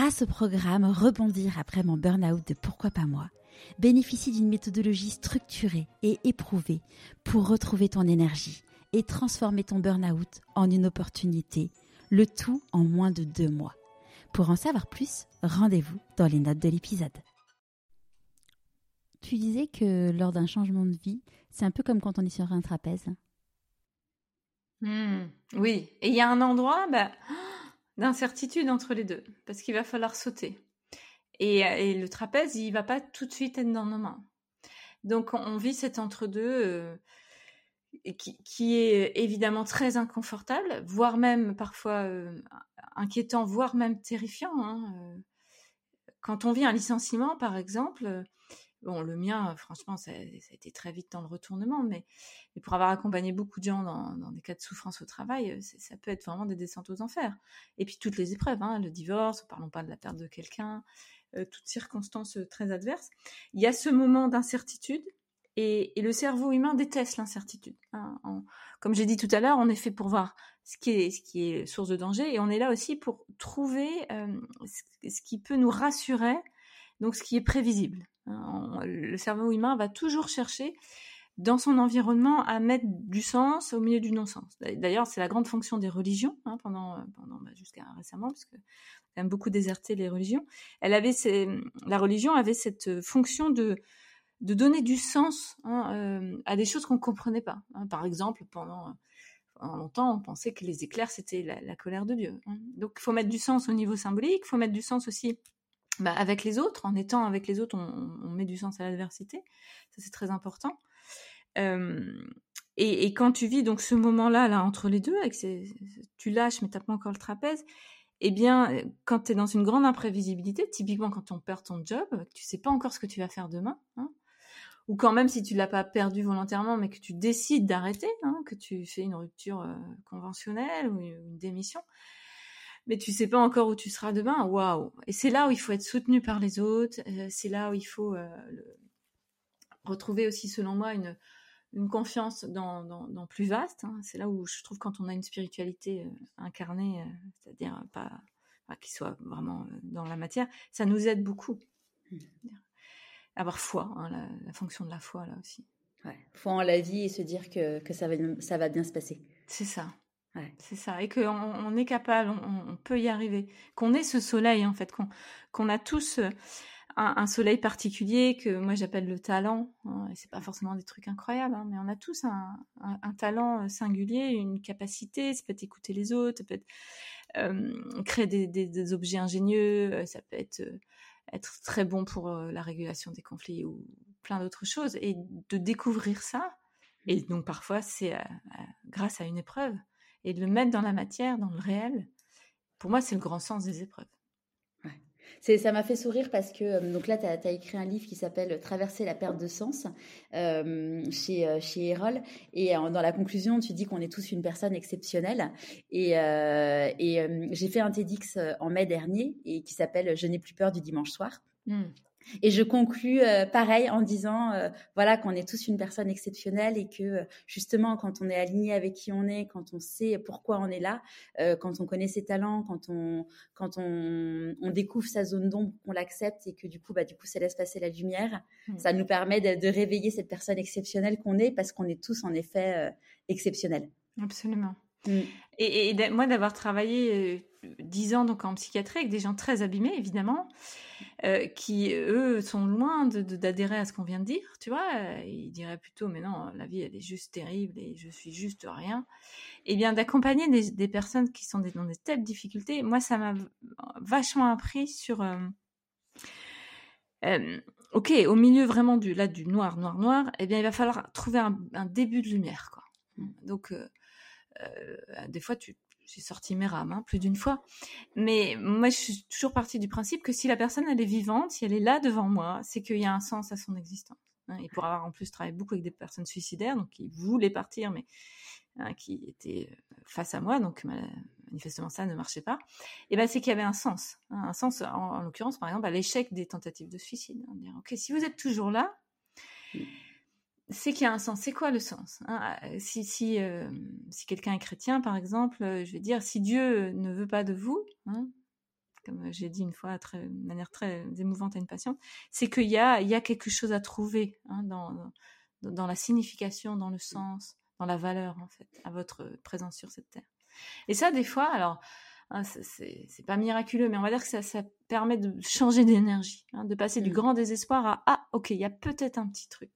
grâce au programme Rebondir après mon burn-out de Pourquoi pas moi, bénéficie d'une méthodologie structurée et éprouvée pour retrouver ton énergie et transformer ton burn-out en une opportunité, le tout en moins de deux mois. Pour en savoir plus, rendez-vous dans les notes de l'épisode. Tu disais que lors d'un changement de vie, c'est un peu comme quand on est sur un trapèze. Hmm, oui, et il y a un endroit bah, d'incertitude entre les deux, parce qu'il va falloir sauter. Et, le trapèze, il va pas tout de suite être dans nos mains. Donc on vit cet entre-deux euh, qui, est évidemment très inconfortable, voire même parfois euh, inquiétant, voire même terrifiant. Hein, euh. Quand on vit un licenciement, par exemple, Bon, le mien, franchement, ça, a été très vite dans le retournement, mais, pour avoir accompagné beaucoup de gens dans, des cas de souffrance au travail, euh, ça peut être vraiment des descentes aux enfers. Et puis toutes les épreuves, hein, le divorce, parlons pas de la perte de quelqu'un, euh, toutes circonstances euh, très adverses. Il y a ce moment d'incertitude et, le cerveau humain déteste l'incertitude. Hein. comme j'ai dit tout à l'heure, on est fait pour voir ce qui est, ce qui est source de danger et on est là aussi pour trouver ce qui peut nous rassurer, donc ce qui est prévisible. Hein, le cerveau humain va toujours chercher dans son environnement à mettre du sens au milieu du non-sens. D'ailleurs, c'est la grande fonction des religions hein, pendant, bah, jusqu'à récemment, parce que beaucoup déserté les religions. La religion avait cette fonction de donner du sens hein, euh, à des choses qu'on ne comprenait pas. Par exemple, pendant, longtemps, on pensait que les éclairs c'était la, colère de Dieu. Donc, il faut mettre du sens au niveau symbolique, il faut mettre du sens aussi bah, avec les autres, en étant avec les autres, on, met du sens à l'adversité. Ça, c'est très important. et, quand tu vis donc ce moment-là, là, entre les deux, tu lâches, mais t'as pas encore le trapèze, eh bien, quand tu es dans une grande imprévisibilité, typiquement quand on perd ton job, tu sais pas encore ce que tu vas faire demain, hein, ou quand même si tu l'as pas perdu volontairement, mais que tu décides d'arrêter, hein, que tu fais une rupture conventionnelle ou une démission, mais tu sais pas encore où tu seras demain. Waouh Et c'est là où il faut être soutenu par les autres. Euh, c'est là où il faut euh, retrouver aussi, selon moi, une, une confiance dans, dans, plus vaste. Hein. C'est là où je trouve quand on a une spiritualité euh, incarnée, c'est-à-dire pas, qui soit vraiment dans la matière, ça nous aide beaucoup. Mmh. Avoir foi, hein, la, fonction de la foi là aussi. Ouais, foi en la vie et se dire que, que ça, va, ça va bien se passer. C'est ça. C'est ça, et qu'on on est capable, on, peut y arriver, qu'on ait ce soleil en fait, qu'on a tous euh, un, soleil particulier que moi j'appelle le talent. Hein, c'est pas forcément des trucs incroyables, hein, mais on a tous un, talent euh, singulier, une capacité. Ça peut être écouter les autres, ça peut être euh, créer des, objets ingénieux, ça peut être être très bon pour la régulation des conflits ou plein d'autres choses. Et de découvrir ça, et donc parfois c'est grâce à une épreuve et de le mettre dans la matière, dans le réel, pour moi, c'est le grand sens des épreuves. C'est, ça m'a fait sourire parce que euh, donc là, tu as, écrit un livre qui s'appelle Traverser la perte de sens euh, chez, euh, chez Erol. Et dans la conclusion, tu dis qu'on est tous une personne exceptionnelle. Et, et j'ai fait un TEDx en mai dernier et qui s'appelle Je n'ai plus peur du dimanche soir. Mmh. Et je conclus euh, pareil en disant euh, voilà qu'on est tous une personne exceptionnelle et que euh, justement quand on est aligné avec qui on est, quand on sait pourquoi on est là, quand on connaît ses talents, quand on quand on, on découvre sa zone d'ombre, qu'on l'accepte et que du coup bah du coup ça laisse passer la lumière, mmh. ça nous permet de, de, réveiller cette personne exceptionnelle qu'on est parce qu'on est tous en effet exceptionnels. Absolument. Mmh. Et, et, moi d'avoir travaillé dix ans donc en psychiatrie avec des gens très abîmés évidemment euh, qui eux sont loin d'adhérer à ce qu'on vient de dire tu vois. Ils diraient plutôt mais non la vie elle est juste terrible et je suis juste rien. Et eh bien d'accompagner des, personnes qui sont dans des telles difficultés moi ça m'a vachement appris sur euh, euh, ok au milieu vraiment du là du noir noir noir eh bien il va falloir trouver un, un début de lumière quoi. Donc des fois tu j'ai sorti mes rames hein, plus d'une fois. Mais moi, je suis toujours partie du principe que si la personne elle est vivante, si elle est là devant moi, c'est qu'il y a un sens à son existence. Hein. et pour avoir en plus travaillé beaucoup avec des personnes suicidaires, donc qui voulaient partir, mais hein, qui étaient euh, face à moi, donc manifestement ça ne marchait pas. Et ben c'est qu'il y avait un sens, un sens en, l'occurrence par exemple à l'échec des tentatives de suicide. Ok, si vous êtes toujours là c'est qu'il y a un sens. C'est quoi le sens hein? Euh, Si, si, euh, si quelqu'un est chrétien, par exemple, euh, je vais dire, si Dieu ne veut pas de vous, hein, comme j'ai dit une fois très, de manière très émouvante à une patiente, c'est qu'il y a, il y a quelque chose à trouver hein, dans, dans la signification, dans le sens, dans la valeur, en fait, à votre présence sur cette terre. Et ça, des fois, alors, hein, c'est pas miraculeux, mais on va dire que ça, ça permet de changer d'énergie, de passer du mmh. grand désespoir à ah, ok, il y a peut-être un petit truc.